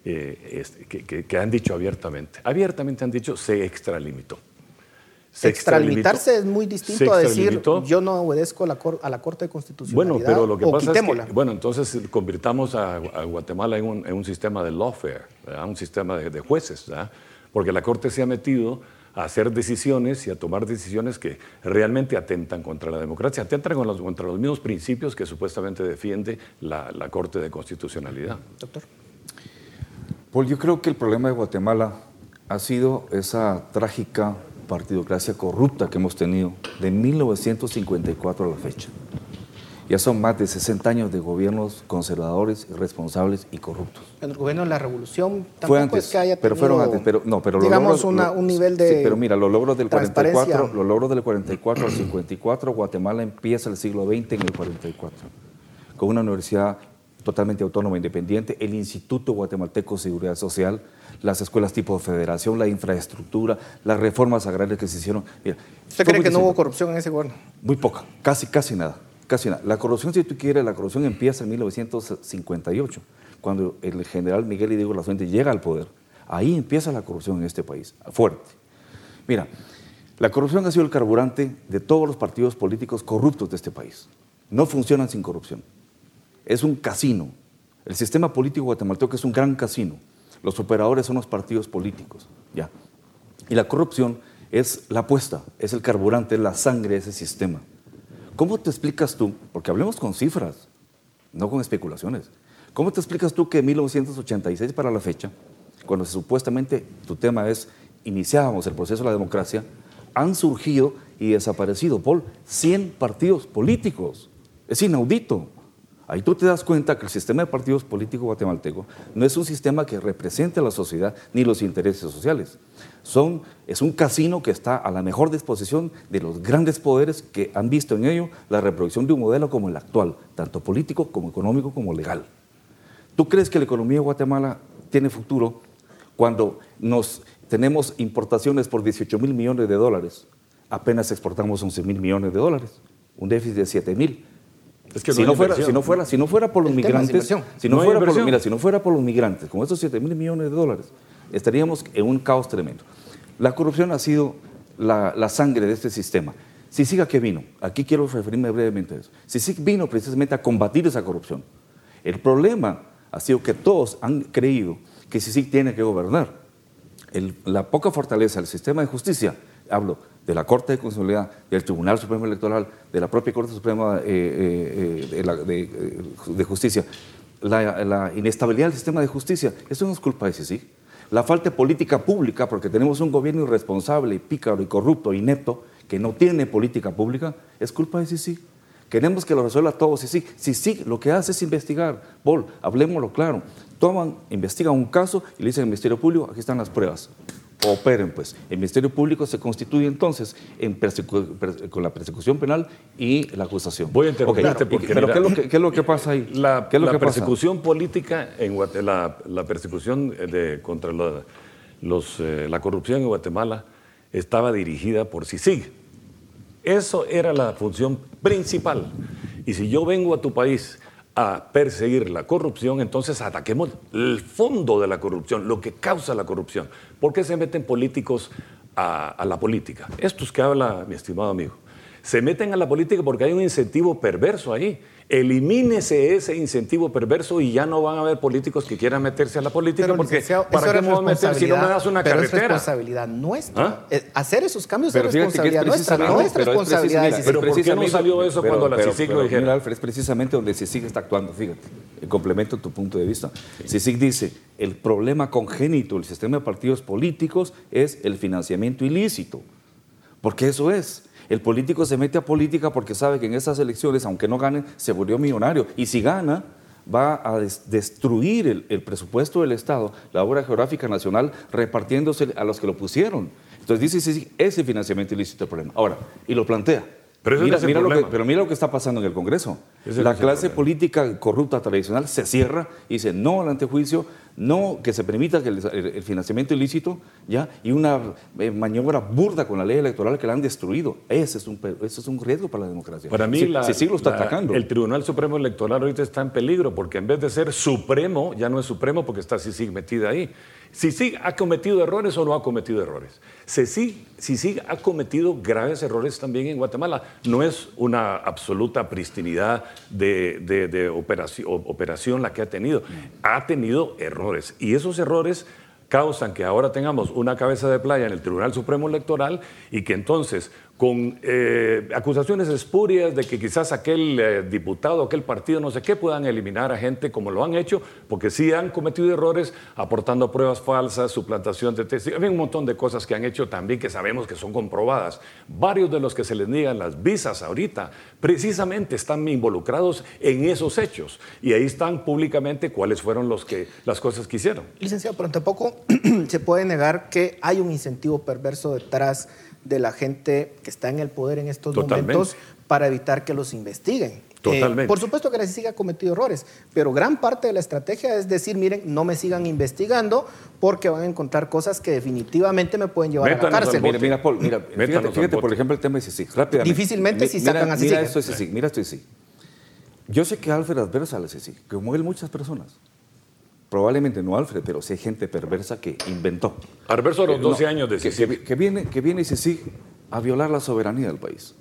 Eh, este, que han dicho abiertamente, abiertamente han dicho, se extralimitó. Extralimitarse es muy distinto a decir yo no obedezco a la, Corte de Constitucionalidad bueno, pero lo que pasa es que, bueno, entonces convirtamos a, Guatemala en un, sistema de lawfare, un sistema de, jueces, porque la Corte se ha metido a hacer decisiones y a tomar decisiones que realmente atentan contra la democracia, atentan contra los mismos principios que supuestamente defiende la, la Corte de Constitucionalidad. Doctor. Paul, yo creo que el problema de Guatemala ha sido esa trágica partidocracia corrupta que hemos tenido de 1954 a la fecha. Ya son más de 60 años de gobiernos conservadores, irresponsables y corruptos. el gobierno de la revolución tampoco Fue antes, que haya pero fueron antes, pero no, pero digamos un nivel de Pero mira, los logros del 44, los logros del 44 al 54, Guatemala empieza el siglo XX en el 44, con una universidad totalmente autónoma e independiente, el Instituto Guatemalteco de Seguridad Social, las escuelas tipo federación, la infraestructura, las reformas agrarias que se hicieron. ¿Usted cree que no hubo corrupción en ese gobierno? Muy poca, casi, casi nada, casi nada. La corrupción, si tú quieres, la corrupción empieza en 1958, cuando el general Miguel Hidalgo La Fuente llega al poder. Ahí empieza la corrupción en este país, fuerte. Mira, la corrupción ha sido el carburante de todos los partidos políticos corruptos de este país. No funcionan sin corrupción. Es un casino. El sistema político guatemalteco es un gran casino los operadores son los partidos políticos, ya. Y la corrupción es la apuesta, es el carburante, es la sangre de ese sistema. ¿Cómo te explicas tú, porque hablemos con cifras, no con especulaciones, ¿cómo te explicas tú que en 1986 para la fecha, cuando supuestamente tu tema es iniciábamos el proceso de la democracia, han surgido y desaparecido, Paul, 100 partidos políticos? Es inaudito. Ahí tú te das cuenta que el sistema de partidos políticos guatemalteco no es un sistema que represente a la sociedad ni los intereses sociales. Son, es un casino que está a la mejor disposición de los grandes poderes que han visto en ello la reproducción de un modelo como el actual, tanto político como económico como legal. ¿Tú crees que la economía de Guatemala tiene futuro cuando nos tenemos importaciones por 18 mil millones de dólares? Apenas exportamos 11 mil millones de dólares, un déficit de 7 mil si, no fuera, si, no fuera, si no fuera por los migrantes, si no, fuera por, mira, si no fuera por los migrantes, con esos 7 mil millones de dólares, estaríamos en un caos tremendo. La corrupción ha sido la, sangre de este sistema. Si siga que vino, aquí quiero referirme brevemente a eso. Si sí vino precisamente a combatir esa corrupción. El problema ha sido que todos han creído que sí tiene que gobernar. la poca fortaleza del sistema de justicia, hablo de la Corte de Constitucionalidad, del Tribunal Supremo Electoral, de la propia Corte Suprema eh, eh, eh, de, Justicia, la, inestabilidad del sistema de justicia, eso no es culpa de sí. La falta de política pública, porque tenemos un gobierno irresponsable, pícaro y corrupto, inepto, que no tiene política pública, es culpa de sí. Queremos que lo resuelva todo sí. Sí, lo que hace es investigar. Paul, hablemoslo claro. Toman, investigan un caso y le dicen al Ministerio Público, aquí están las pruebas operen. Pues. El Ministerio Público se constituye entonces con la persecución penal y la acusación. Voy a interrumpirte porque... ¿Pero ¿qué, es lo que, pasa ahí? La, persecución política, en la, la, persecución de, contra los, eh, la corrupción en Guatemala estaba dirigida por CICIG, Eso era la función principal. Y si yo vengo a tu país a perseguir la corrupción, entonces ataquemos el fondo de la corrupción, lo que causa la corrupción. ¿Por qué se meten políticos a, la política? Estos que habla mi estimado amigo. Se meten a la política porque hay un incentivo perverso ahí. Elimínese ese incentivo perverso y ya no van a haber políticos que quieran meterse a la política Pero, porque ¿para qué es me voy a meter si no me das una pero carretera? Es responsabilidad nuestra. ¿Ah? Eh, Hacer esos cambios Pero es es responsabilidad nuestra, no es es responsabilidad precisamente- de Pero ¿por qué no salió eso cuando la CICIG lo? Mira, Alfred, es precisamente donde CICIG está actuando, fíjate, en complemento a tu punto de vista. CICIG dice, el problema congénito del sistema de partidos políticos es el financiamiento ilícito, porque eso es. El político se mete a política porque sabe que en esas elecciones, aunque no gane, se volvió millonario. Y si gana, va a des- destruir el, el presupuesto del Estado, la obra geográfica nacional, repartiéndose a los que lo pusieron. Entonces dice, sí, sí, ese financiamiento ilícito es el problema. Ahora, y lo plantea. Pero mira, lo que, problema. pero mira lo que está pasando en el Congreso. Ese La clase política corrupta tradicional se cierra y dice no al antejuicio, no que se permita que el, financiamiento ilícito, ¿ya? y una eh, maniobra burda con la ley electoral que la han destruido. Ese es un, ese es un riesgo para la democracia. Para mí, Sí, la- sí, sí lo está la- atacando. el Tribunal Supremo Electoral ahorita está en peligro porque en vez de ser supremo, ya no es supremo porque está CICIG metida ahí. CICIG ha cometido errores o no ha cometido errores. CICIG, CICIG ha cometido graves errores también en Guatemala. No es una absoluta pristinidad de, de- operación la que ha tenido. Ha tenido errores y esos errores causan que ahora tengamos una cabeza de playa en el Tribunal Supremo Electoral y que entonces, con eh, acusaciones espurias de que quizás aquel eh, diputado, aquel partido, no sé qué, puedan eliminar a gente como lo han hecho, porque sí han cometido errores aportando pruebas falsas, suplantación de testigos, hay un montón de cosas que han hecho también que sabemos que son comprobadas. Varios de los que se les niegan las visas ahorita, precisamente están involucrados en esos hechos y ahí están públicamente cuáles fueron las cosas que hicieron. Licenciado, pero tampoco se puede negar que hay un incentivo perverso detrás de la gente que está en el poder en estos Totalmente. momentos para evitar que los investiguen. Totalmente. Eh, por supuesto que la CICIG ha cometido errores, pero gran parte de la estrategia es decir, miren, no me sigan investigando porque van a encontrar cosas que definitivamente me pueden llevar Métanos a la cárcel. Mira, mira, Paul, mira, Métanos fíjate, por ejemplo el tema de CICIG, rápidamente. Difícilmente si mira, sacan a Mira CICIG. esto de CICIG, mira esto de CICIG. Yo sé que Alfred adversa a la CICIG, como él muchas personas. Probablemente no Alfred, pero sí hay gente perversa que inventó. Alberto, los Que no, 12 años de que, que- que viene, que viene y se sigue a violar la soberanía del país.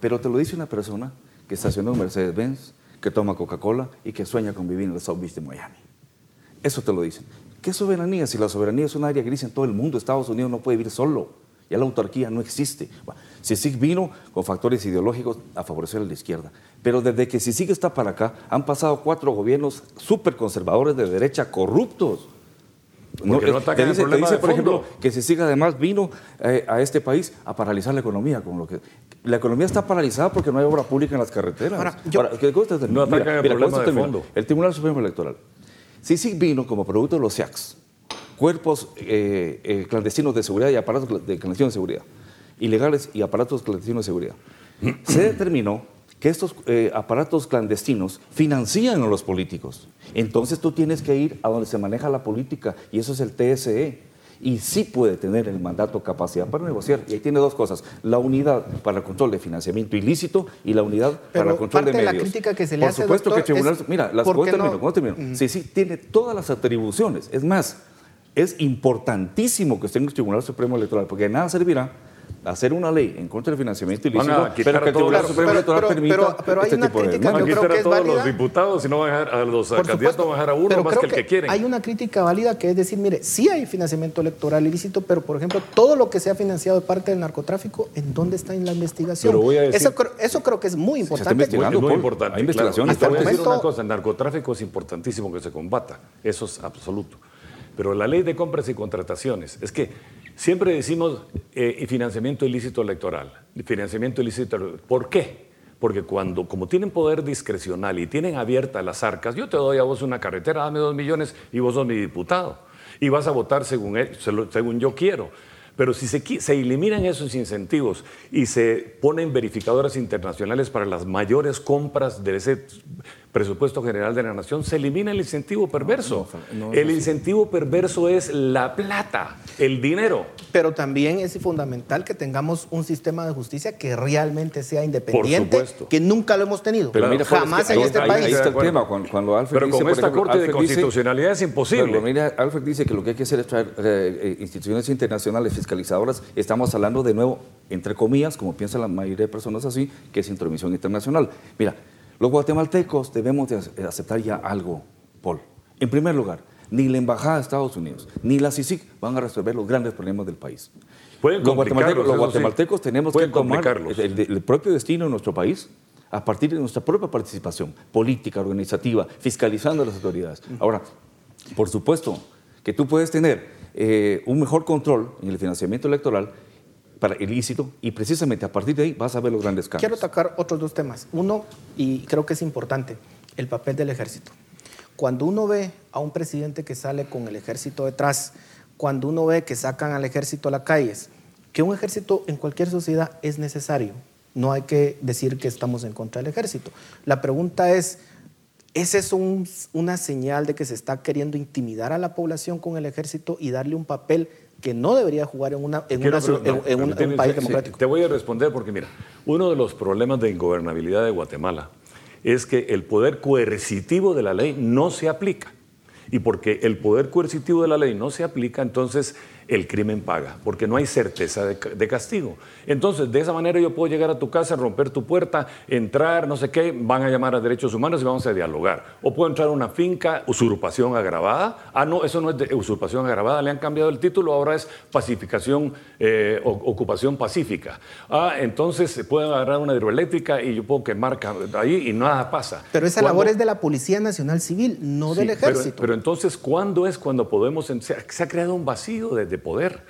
Pero te lo dice una persona que estacionó en Mercedes-Benz, que toma Coca-Cola y que sueña con vivir en el South Beach de Miami. Eso te lo dicen. ¿Qué soberanía? Si la soberanía es un área gris en todo el mundo, Estados Unidos no puede vivir solo. Ya la autarquía no existe. Bueno, CICIG vino con factores ideológicos a favorecer a la izquierda. Pero desde que CICIG está para acá, han pasado cuatro gobiernos súper conservadores de derecha corruptos. No atacan te el dice, te problema dice, de por ejemplo, que CICIG además vino eh, a este país a paralizar la economía. Con lo que, la economía está paralizada porque no hay obra pública en las carreteras. Ahora, yo- ¿qué cosa te- No atacan el con problema de fondo. El Tribunal Supremo Electoral. CICIG vino como producto de los SIACs, cuerpos eh, eh, clandestinos de seguridad y aparatos de clandestinos de seguridad, ilegales y aparatos clandestinos de seguridad. Se determinó que estos eh, aparatos clandestinos financian a los políticos. Entonces tú tienes que ir a donde se maneja la política y eso es el TSE. Y sí puede tener el mandato capacidad para negociar. Y ahí tiene dos cosas. La unidad para el control de financiamiento ilícito y la unidad Pero para el control de parte de la medios. crítica que se le Por hace, supuesto que el tribunal... mira, las ¿por no? termino, ¿cómo termino? Sí, sí, tiene todas las atribuciones. Es más, es importantísimo que esté en el Tribunal Supremo Electoral, porque de nada servirá hacer una ley en contra del financiamiento Van a ilícito, pero que el Tribunal Supremo Electoral permita pero- pero hay este una tipo de crítica Van a quitar que a todos los válida. diputados y no van a dejar a los Por candidatos, supuesto, van a dejar a uno pero más creo que el que quieren. Hay una crítica válida que es decir, mire, sí hay financiamiento electoral ilícito, pero por ejemplo, todo lo que se ha financiado de parte del narcotráfico, ¿en dónde está en la investigación? Pero voy a decir- eso, creo- eso creo que es muy está importante. investigando. Es muy Paul. importante. Hay investigaciones claro. Y te voy a decir una cosa, el narcotráfico es importantísimo que se combata, eso es absoluto. Pero la ley de compras y contrataciones, es que siempre decimos eh, financiamiento ilícito electoral, financiamiento ilícito, ¿por qué? Porque cuando, como tienen poder discrecional y tienen abiertas las arcas, yo te doy a vos una carretera, dame dos millones y vos sos mi diputado. Y vas a votar según, él- según yo quiero. Pero si se, se eliminan esos incentivos y se ponen verificadoras internacionales para las mayores compras de ese presupuesto general de la nación, se elimina el incentivo perverso. el incentivo perverso es la plata, el dinero. Pero también es fundamental que tengamos un sistema de justicia que realmente sea independiente, que nunca lo hemos tenido. Pero mira, jamás en este país. Ahí está el tema. Cuando, Alfred pero con esta Corte de Constitucionalidad es imposible. Pero mira, Alfred dice que lo que hay que hacer es traer eh, eh, instituciones internacionales fiscalizadoras. Estamos hablando de nuevo, entre comillas, como piensa la mayoría de personas así, que es intromisión internacional. Mira, los guatemaltecos debemos de aceptar ya algo, Paul. En primer lugar, ni la Embajada de Estados Unidos, ni la CICIC van a resolver los grandes problemas del país. los guatemaltecos, los guatemaltecos tenemos que tomar el, propio destino de nuestro país a partir de nuestra propia participación política, organizativa, fiscalizando a las autoridades. Ahora, por supuesto que tú puedes tener eh, un mejor control en el financiamiento electoral para ilícito y precisamente a partir de ahí vas a ver los grandes cambios. Quiero tocar otros dos temas. Uno, y creo que es importante, el papel del ejército. Cuando uno ve a un presidente que sale con el ejército detrás, cuando uno ve que sacan al ejército a las calles, que un ejército en cualquier sociedad es necesario. No hay que decir que estamos en contra del ejército. La pregunta es, ¿es eso una señal de que se está queriendo intimidar a la población con el ejército y darle un papel que no debería jugar en, una, en, un país democrático. te voy a responder porque, mira, uno de los problemas de ingobernabilidad de Guatemala es que el poder coercitivo de la ley no se aplica. Y porque el poder coercitivo de la ley no se aplica, entonces el crimen paga, porque no hay certeza de, castigo. Entonces, de esa manera yo puedo llegar a tu casa, romper tu puerta, entrar, no sé qué, van a llamar a derechos humanos y vamos a dialogar. O puedo entrar a una finca, usurpación agravada. Ah, no, eso no es de usurpación agravada, le han cambiado el título, ahora es pacificación, eh, ocupación pacífica. Ah, entonces pueden agarrar una hidroeléctrica y yo puedo quemar ahí y nada pasa. Pero esa labor es de la Policía Nacional Civil, no del Ejército. Pero, entonces, ¿cuándo es cuando podemos... Se ha, se ha creado un vacío desde poder.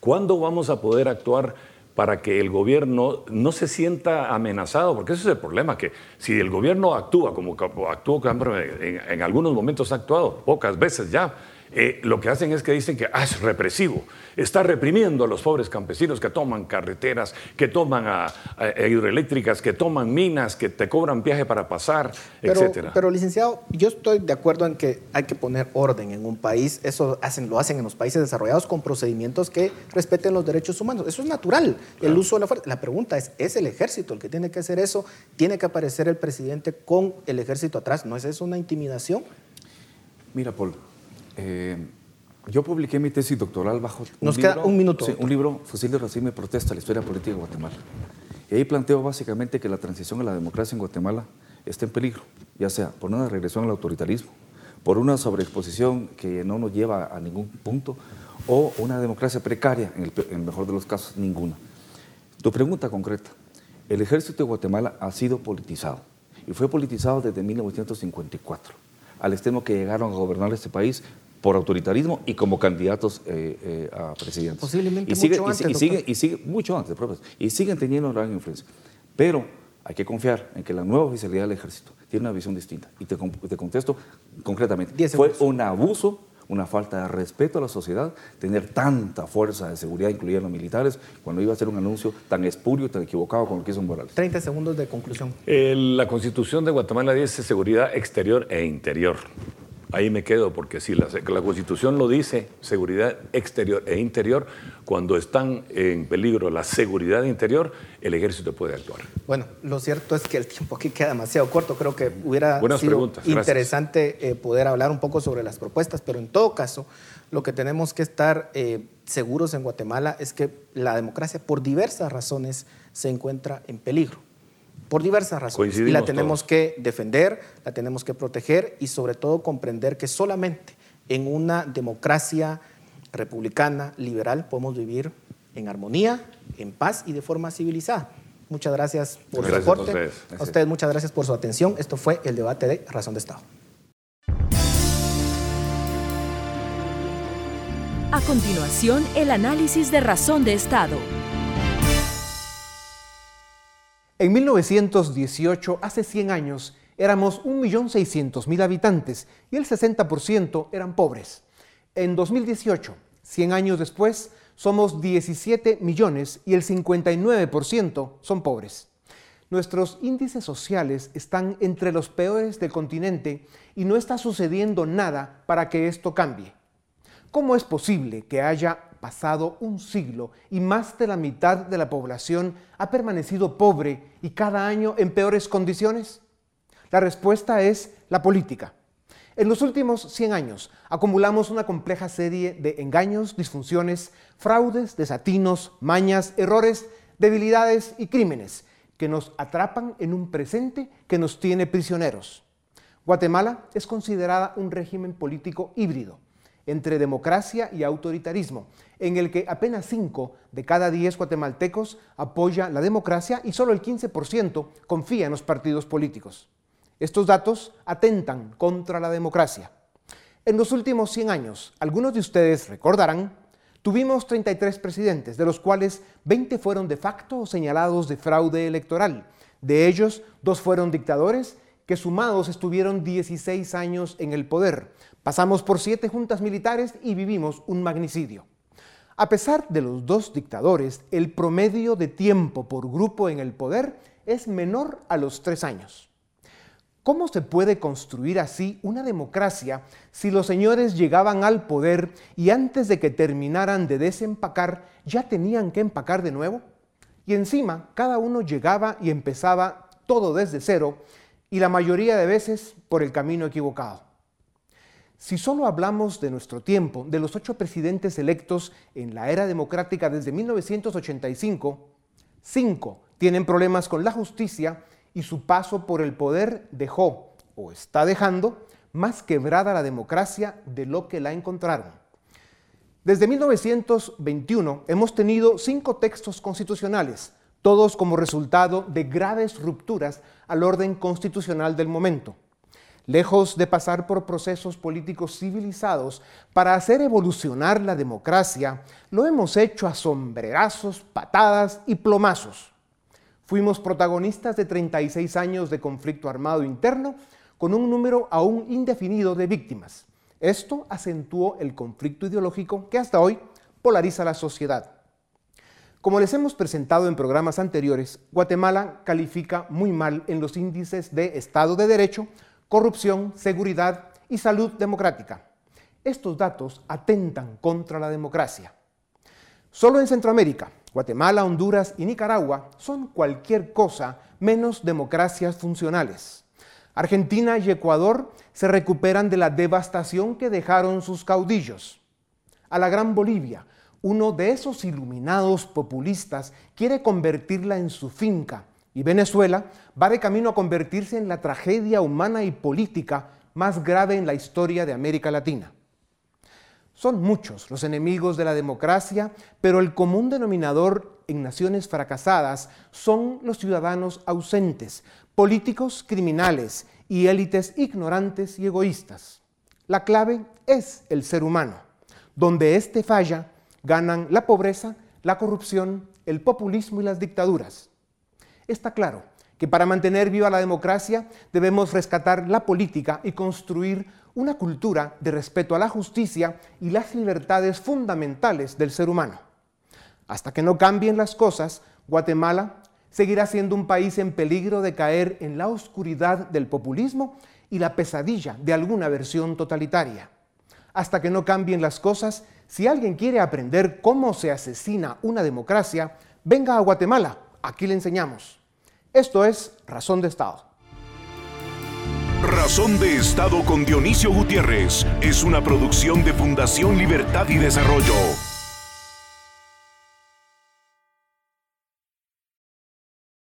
¿Cuándo vamos a poder actuar para que el gobierno no se sienta amenazado? Porque ese es el problema, que si el gobierno actúa como actuó en, en algunos momentos ha actuado, pocas veces ya, eh, lo que hacen es que dicen que ah, es represivo, está reprimiendo a los pobres campesinos que toman carreteras, que toman a, hidroeléctricas, que toman minas, que te cobran viaje para pasar, pero, etcétera. Pero licenciado, yo estoy de acuerdo en que hay que poner orden en un país, eso hacen, lo hacen en los países desarrollados con procedimientos que respeten los derechos humanos, eso es natural, el uso de la fuerza. La pregunta es, ¿es el ejército el que tiene que hacer eso? ¿Tiene que aparecer el presidente con el ejército atrás? ¿No es eso una intimidación? Mira, Paul, eh, yo publiqué mi tesis doctoral bajo Nos queda un minuto. un libro, Fusil de Racismo y Protesta, la historia política de Guatemala. Y ahí planteo básicamente que la transición a la democracia en Guatemala está en peligro, ya sea por una regresión al autoritarismo, por una sobreexposición que no nos lleva a ningún punto, o una democracia precaria, en el, en el mejor de los casos, ninguna. Tu pregunta concreta. El ejército de Guatemala ha sido politizado y fue politizado desde 1954, al extremo que llegaron a gobernar este país por autoritarismo y como candidatos eh, eh, a presidentes. Posiblemente y mucho antes. Y, sigue, y sigue, mucho antes, y siguen teniendo gran influencia. Pero hay que confiar en que la nueva oficialidad del ejército tiene una visión distinta. Y te, te contesto concretamente. Fue un abuso, una falta de respeto a la sociedad, tener tanta fuerza de seguridad, incluida los militares, cuando iba a hacer un anuncio tan espurio, tan equivocado como lo que hizo Morales. 30 segundos de conclusión. la Constitución de Guatemala dice seguridad exterior e interior. Ahí me quedo porque si la, la, Constitución lo dice, seguridad exterior e interior, cuando están en peligro la seguridad interior, el ejército puede actuar. Bueno, lo cierto es que el tiempo aquí queda demasiado corto. Creo que hubiera sido interesante eh, poder hablar un poco sobre las propuestas, pero en todo caso, lo que tenemos que estar eh, seguros en Guatemala es que la democracia, por diversas razones, se encuentra en peligro por diversas razones. Y la tenemos que defender, la tenemos que proteger y sobre todo comprender que solamente en una democracia republicana, liberal, podemos vivir en armonía, en paz y de forma civilizada. Muchas gracias por su aporte. A ustedes. a ustedes muchas gracias por su atención. Esto fue el debate de Razón de Estado. A continuación, el análisis de Razón de Estado. En 1918, hace 100 años, éramos 1.600.000 habitantes y el 60% eran pobres. En 2018, 100 años después, somos 17 millones y el 59% son pobres. Nuestros índices sociales están entre los peores del continente y no está sucediendo nada para que esto cambie. ¿Cómo es posible que haya pasado un siglo y más de la mitad de la población ha permanecido pobre y cada año en peores condiciones? La respuesta es la política. En los últimos 100 años acumulamos una compleja serie de engaños, disfunciones, fraudes, desatinos, mañas, errores, debilidades y crímenes que nos atrapan en un presente que nos tiene prisioneros. Guatemala es considerada un régimen político híbrido entre democracia y autoritarismo, en el que apenas 5 de cada 10 guatemaltecos apoya la democracia y solo el 15% confía en los partidos políticos. Estos datos atentan contra la democracia. En los últimos 100 años, algunos de ustedes recordarán, tuvimos 33 presidentes, de los cuales 20 fueron de facto señalados de fraude electoral. De ellos, dos fueron dictadores que sumados estuvieron 16 años en el poder. Pasamos por siete juntas militares y vivimos un magnicidio. A pesar de los dos dictadores, el promedio de tiempo por grupo en el poder es menor a los tres años. ¿Cómo se puede construir así una democracia si los señores llegaban al poder y antes de que terminaran de desempacar ya tenían que empacar de nuevo? Y encima cada uno llegaba y empezaba todo desde cero y la mayoría de veces por el camino equivocado. Si solo hablamos de nuestro tiempo, de los ocho presidentes electos en la era democrática desde 1985, cinco tienen problemas con la justicia y su paso por el poder dejó o está dejando más quebrada la democracia de lo que la encontraron. Desde 1921 hemos tenido cinco textos constitucionales, todos como resultado de graves rupturas al orden constitucional del momento. Lejos de pasar por procesos políticos civilizados para hacer evolucionar la democracia, lo hemos hecho a sombrerazos, patadas y plomazos. Fuimos protagonistas de 36 años de conflicto armado interno con un número aún indefinido de víctimas. Esto acentuó el conflicto ideológico que hasta hoy polariza la sociedad. Como les hemos presentado en programas anteriores, Guatemala califica muy mal en los índices de Estado de Derecho, corrupción, seguridad y salud democrática. Estos datos atentan contra la democracia. Solo en Centroamérica, Guatemala, Honduras y Nicaragua son cualquier cosa menos democracias funcionales. Argentina y Ecuador se recuperan de la devastación que dejaron sus caudillos. A la Gran Bolivia, uno de esos iluminados populistas quiere convertirla en su finca y Venezuela va de camino a convertirse en la tragedia humana y política más grave en la historia de América Latina. Son muchos los enemigos de la democracia, pero el común denominador en naciones fracasadas son los ciudadanos ausentes, políticos criminales y élites ignorantes y egoístas. La clave es el ser humano. Donde éste falla, ganan la pobreza, la corrupción, el populismo y las dictaduras. Está claro que para mantener viva la democracia debemos rescatar la política y construir una cultura de respeto a la justicia y las libertades fundamentales del ser humano. Hasta que no cambien las cosas, Guatemala seguirá siendo un país en peligro de caer en la oscuridad del populismo y la pesadilla de alguna versión totalitaria. Hasta que no cambien las cosas, si alguien quiere aprender cómo se asesina una democracia, venga a Guatemala, aquí le enseñamos. Esto es Razón de Estado. Razón de Estado con Dionisio Gutiérrez es una producción de Fundación Libertad y Desarrollo.